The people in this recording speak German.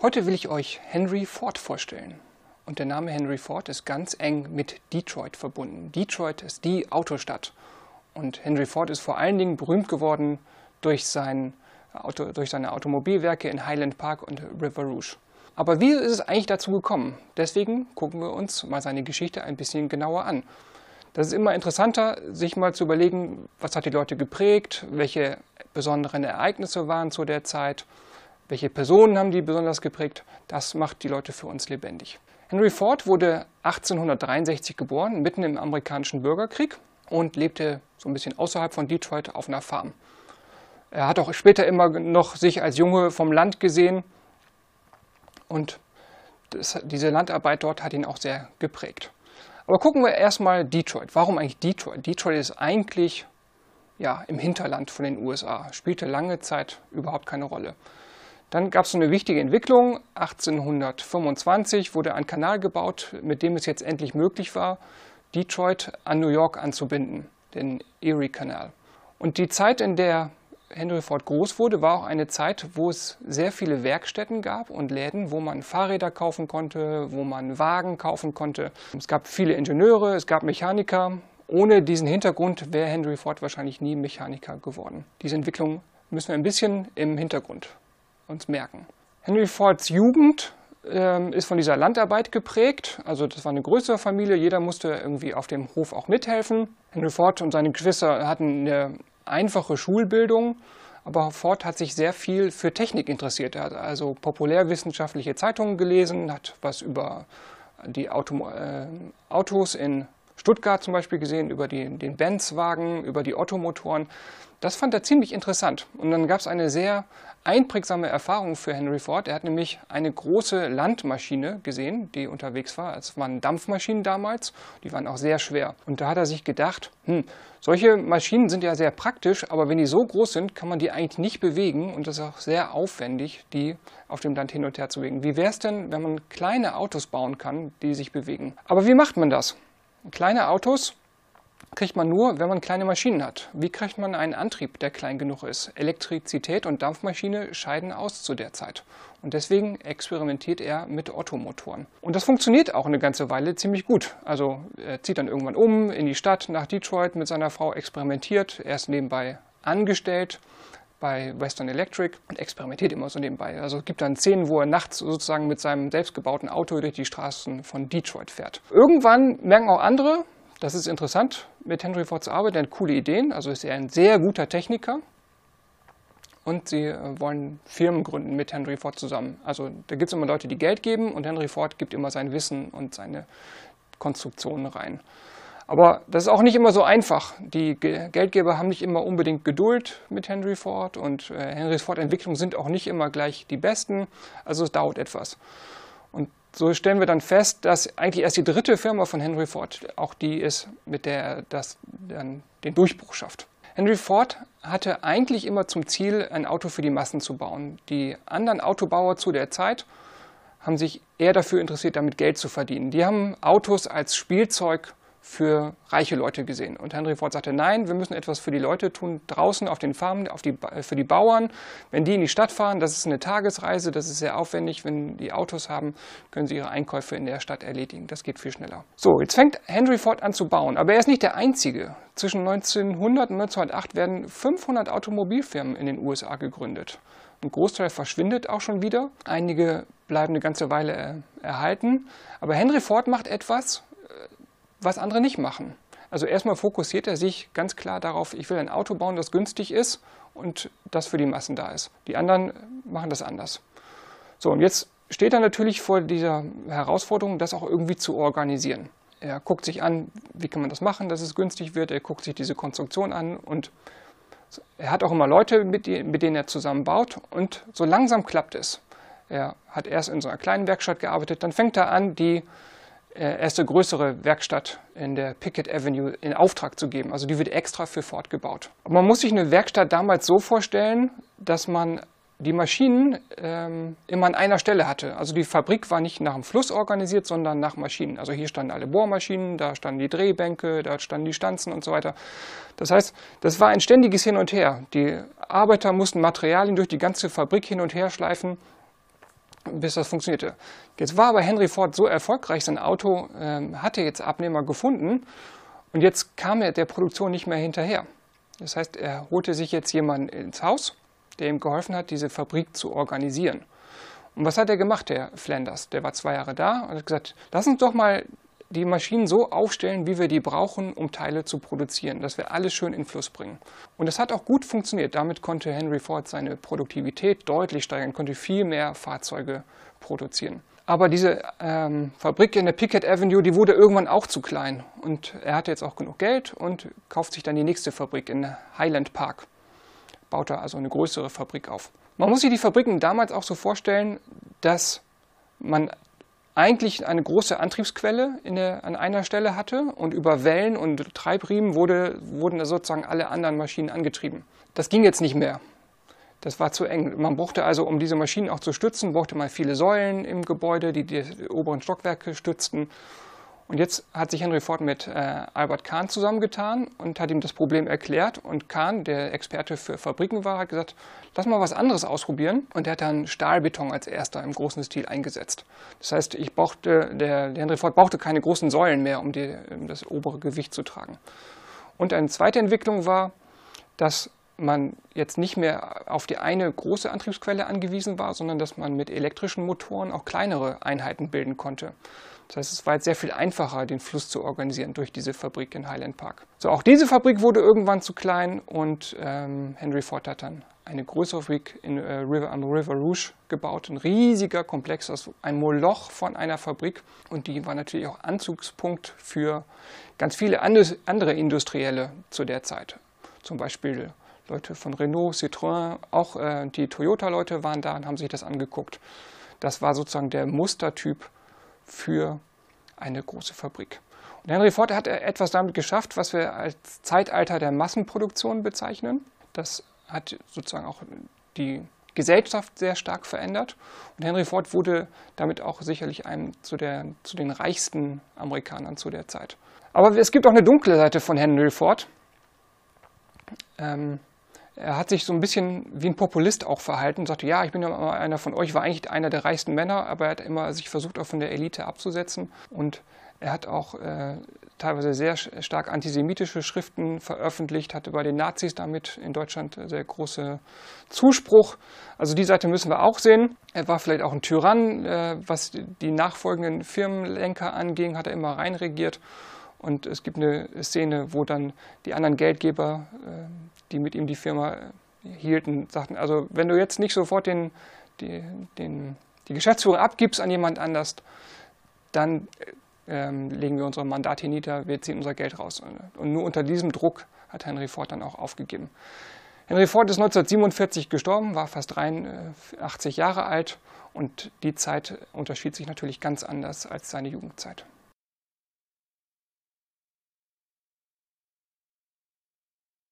Heute will ich euch Henry Ford vorstellen. Und der Name Henry Ford ist ganz eng mit Detroit verbunden. Detroit ist die Autostadt. Und Henry Ford ist vor allen Dingen berühmt geworden durch, sein Auto, durch seine Automobilwerke in Highland Park und River Rouge. Aber wie ist es eigentlich dazu gekommen? Deswegen gucken wir uns mal seine Geschichte ein bisschen genauer an. Das ist immer interessanter, sich mal zu überlegen, was hat die Leute geprägt, welche besonderen Ereignisse waren zu der Zeit, welche Personen haben die besonders geprägt. Das macht die Leute für uns lebendig. Henry Ford wurde 1863 geboren, mitten im amerikanischen Bürgerkrieg und lebte so ein bisschen außerhalb von Detroit auf einer Farm. Er hat auch später immer noch sich als Junge vom Land gesehen und das, diese Landarbeit dort hat ihn auch sehr geprägt. Aber gucken wir erstmal Detroit. Warum eigentlich Detroit? Detroit ist eigentlich ja, im Hinterland von den USA, spielte lange Zeit überhaupt keine Rolle. Dann gab es eine wichtige Entwicklung. 1825 wurde ein Kanal gebaut, mit dem es jetzt endlich möglich war, Detroit an New York anzubinden, den Erie Canal. Und die Zeit, in der Henry Ford groß wurde, war auch eine Zeit, wo es sehr viele Werkstätten gab und Läden, wo man Fahrräder kaufen konnte, wo man Wagen kaufen konnte. Es gab viele Ingenieure, es gab Mechaniker. Ohne diesen Hintergrund wäre Henry Ford wahrscheinlich nie Mechaniker geworden. Diese Entwicklung müssen wir ein bisschen im Hintergrund uns merken. Henry Fords Jugend ähm, ist von dieser Landarbeit geprägt. Also das war eine größere Familie, jeder musste irgendwie auf dem Hof auch mithelfen. Henry Ford und seine Geschwister hatten eine einfache Schulbildung, aber Ford hat sich sehr viel für Technik interessiert. Er hat also populärwissenschaftliche Zeitungen gelesen, hat was über die Auto, äh, Autos in Stuttgart zum Beispiel gesehen, über die, den Benz-Wagen, über die Ottomotoren. Das fand er ziemlich interessant. Und dann gab es eine sehr einprägsame Erfahrung für Henry Ford. Er hat nämlich eine große Landmaschine gesehen, die unterwegs war. Es waren Dampfmaschinen damals, die waren auch sehr schwer. Und da hat er sich gedacht, hm, solche Maschinen sind ja sehr praktisch, aber wenn die so groß sind, kann man die eigentlich nicht bewegen und es ist auch sehr aufwendig, die auf dem Land hin und her zu bewegen. Wie wäre es denn, wenn man kleine Autos bauen kann, die sich bewegen? Aber wie macht man das? Kleine Autos kriegt man nur, wenn man kleine Maschinen hat. Wie kriegt man einen Antrieb, der klein genug ist? Elektrizität und Dampfmaschine scheiden aus zu der Zeit. Und deswegen experimentiert er mit Ottomotoren. Und das funktioniert auch eine ganze Weile ziemlich gut. Also er zieht dann irgendwann um in die Stadt nach Detroit mit seiner Frau, experimentiert. Er ist nebenbei angestellt bei Western Electric und experimentiert immer so nebenbei. Also es gibt dann Szenen, wo er nachts sozusagen mit seinem selbstgebauten Auto durch die Straßen von Detroit fährt. Irgendwann merken auch andere, das ist interessant, mit Henry Ford zu arbeiten. Er hat coole Ideen, also ist er ein sehr guter Techniker. Und sie äh, wollen Firmen gründen mit Henry Ford zusammen. Also da gibt es immer Leute, die Geld geben und Henry Ford gibt immer sein Wissen und seine Konstruktionen rein. Aber das ist auch nicht immer so einfach. Die Geldgeber haben nicht immer unbedingt Geduld mit Henry Ford und äh, Henry Ford Entwicklungen sind auch nicht immer gleich die besten. Also es dauert etwas. Und so stellen wir dann fest, dass eigentlich erst die dritte Firma von Henry Ford auch die ist, mit der das dann den Durchbruch schafft. Henry Ford hatte eigentlich immer zum Ziel, ein Auto für die Massen zu bauen. Die anderen Autobauer zu der Zeit haben sich eher dafür interessiert, damit Geld zu verdienen. Die haben Autos als Spielzeug für reiche Leute gesehen. Und Henry Ford sagte, nein, wir müssen etwas für die Leute tun, draußen auf den Farmen, auf die, für die Bauern. Wenn die in die Stadt fahren, das ist eine Tagesreise, das ist sehr aufwendig. Wenn die Autos haben, können sie ihre Einkäufe in der Stadt erledigen. Das geht viel schneller. So, jetzt fängt Henry Ford an zu bauen. Aber er ist nicht der Einzige. Zwischen 1900 und 1908 werden 500 Automobilfirmen in den USA gegründet. Ein Großteil verschwindet auch schon wieder. Einige bleiben eine ganze Weile äh, erhalten. Aber Henry Ford macht etwas, was andere nicht machen. Also erstmal fokussiert er sich ganz klar darauf, ich will ein Auto bauen, das günstig ist und das für die Massen da ist. Die anderen machen das anders. So, und jetzt steht er natürlich vor dieser Herausforderung, das auch irgendwie zu organisieren. Er guckt sich an, wie kann man das machen, dass es günstig wird. Er guckt sich diese Konstruktion an und er hat auch immer Leute, mit, denen er zusammen baut und so langsam klappt es. Er hat erst in so einer kleinen Werkstatt gearbeitet, dann fängt er an, die erste größere Werkstatt in der Pickett Avenue in Auftrag zu geben. Also die wird extra für Ford gebaut. Aber man muss sich eine Werkstatt damals so vorstellen, dass man die Maschinen ähm, immer an einer Stelle hatte. Also die Fabrik war nicht nach dem Fluss organisiert, sondern nach Maschinen. Also hier standen alle Bohrmaschinen, da standen die Drehbänke, da standen die Stanzen und so weiter. Das heißt, das war ein ständiges Hin und Her. Die Arbeiter mussten Materialien durch die ganze Fabrik hin und her schleifen bis das funktionierte. Jetzt war aber Henry Ford so erfolgreich, sein Auto äh, hatte jetzt Abnehmer gefunden und jetzt kam er der Produktion nicht mehr hinterher. Das heißt, er holte sich jetzt jemanden ins Haus, der ihm geholfen hat, diese Fabrik zu organisieren. Und was hat er gemacht, der Flanders? Der war zwei Jahre da und hat gesagt, lass uns doch mal die Maschinen so aufstellen, wie wir die brauchen, um Teile zu produzieren, dass wir alles schön in Fluss bringen. Und das hat auch gut funktioniert. Damit konnte Henry Ford seine Produktivität deutlich steigern, konnte viel mehr Fahrzeuge produzieren. Aber diese ähm, Fabrik in der Pickett Avenue, die wurde irgendwann auch zu klein. Und er hatte jetzt auch genug Geld und kauft sich dann die nächste Fabrik in Highland Park. Baut er also eine größere Fabrik auf. Man muss sich die Fabriken damals auch so vorstellen, dass man eigentlich eine große Antriebsquelle der, an einer Stelle hatte und über Wellen und Treibriemen wurde, wurden sozusagen alle anderen Maschinen angetrieben. Das ging jetzt nicht mehr. Das war zu eng. Man brauchte also, um diese Maschinen auch zu stützen, brauchte man viele Säulen im Gebäude, die die oberen Stockwerke stützten. Und jetzt hat sich Henry Ford mit äh, Albert Kahn zusammengetan und hat ihm das Problem erklärt. Und Kahn, der Experte für Fabriken war, hat gesagt, lass mal was anderes ausprobieren. Und er hat dann Stahlbeton als erster im großen Stil eingesetzt. Das heißt, ich brauchte, der, der Henry Ford brauchte keine großen Säulen mehr, um, die, um das obere Gewicht zu tragen. Und eine zweite Entwicklung war, dass man jetzt nicht mehr auf die eine große Antriebsquelle angewiesen war, sondern dass man mit elektrischen Motoren auch kleinere Einheiten bilden konnte. Das heißt, es war jetzt sehr viel einfacher, den Fluss zu organisieren durch diese Fabrik in Highland Park. So, auch diese Fabrik wurde irgendwann zu klein und ähm, Henry Ford hat dann eine größere Fabrik in, äh, River, am River Rouge gebaut. Ein riesiger Komplex, also ein Moloch von einer Fabrik. Und die war natürlich auch Anzugspunkt für ganz viele andere Industrielle zu der Zeit. Zum Beispiel Leute von Renault, Citroën, auch äh, die Toyota-Leute waren da und haben sich das angeguckt. Das war sozusagen der Mustertyp für eine große Fabrik. Und Henry Ford hat etwas damit geschafft, was wir als Zeitalter der Massenproduktion bezeichnen. Das hat sozusagen auch die Gesellschaft sehr stark verändert. Und Henry Ford wurde damit auch sicherlich einem zu, der, zu den reichsten Amerikanern zu der Zeit. Aber es gibt auch eine dunkle Seite von Henry Ford. Ähm, er hat sich so ein bisschen wie ein Populist auch verhalten, sagte, ja, ich bin ja immer einer von euch, war eigentlich einer der reichsten Männer, aber er hat immer sich versucht, auch von der Elite abzusetzen. Und er hat auch äh, teilweise sehr stark antisemitische Schriften veröffentlicht, hatte bei den Nazis damit in Deutschland sehr große Zuspruch. Also die Seite müssen wir auch sehen. Er war vielleicht auch ein Tyrann, äh, was die nachfolgenden Firmenlenker anging, hat er immer reinregiert. Und es gibt eine Szene, wo dann die anderen Geldgeber, äh, die mit ihm die Firma äh, hielten, sagten, also wenn du jetzt nicht sofort den, die, den, die Geschäftsführung abgibst an jemand anders, dann ähm, legen wir unser Mandat hier nieder, wir ziehen unser Geld raus. Und nur unter diesem Druck hat Henry Ford dann auch aufgegeben. Henry Ford ist 1947 gestorben, war fast 83 Jahre alt und die Zeit unterschied sich natürlich ganz anders als seine Jugendzeit.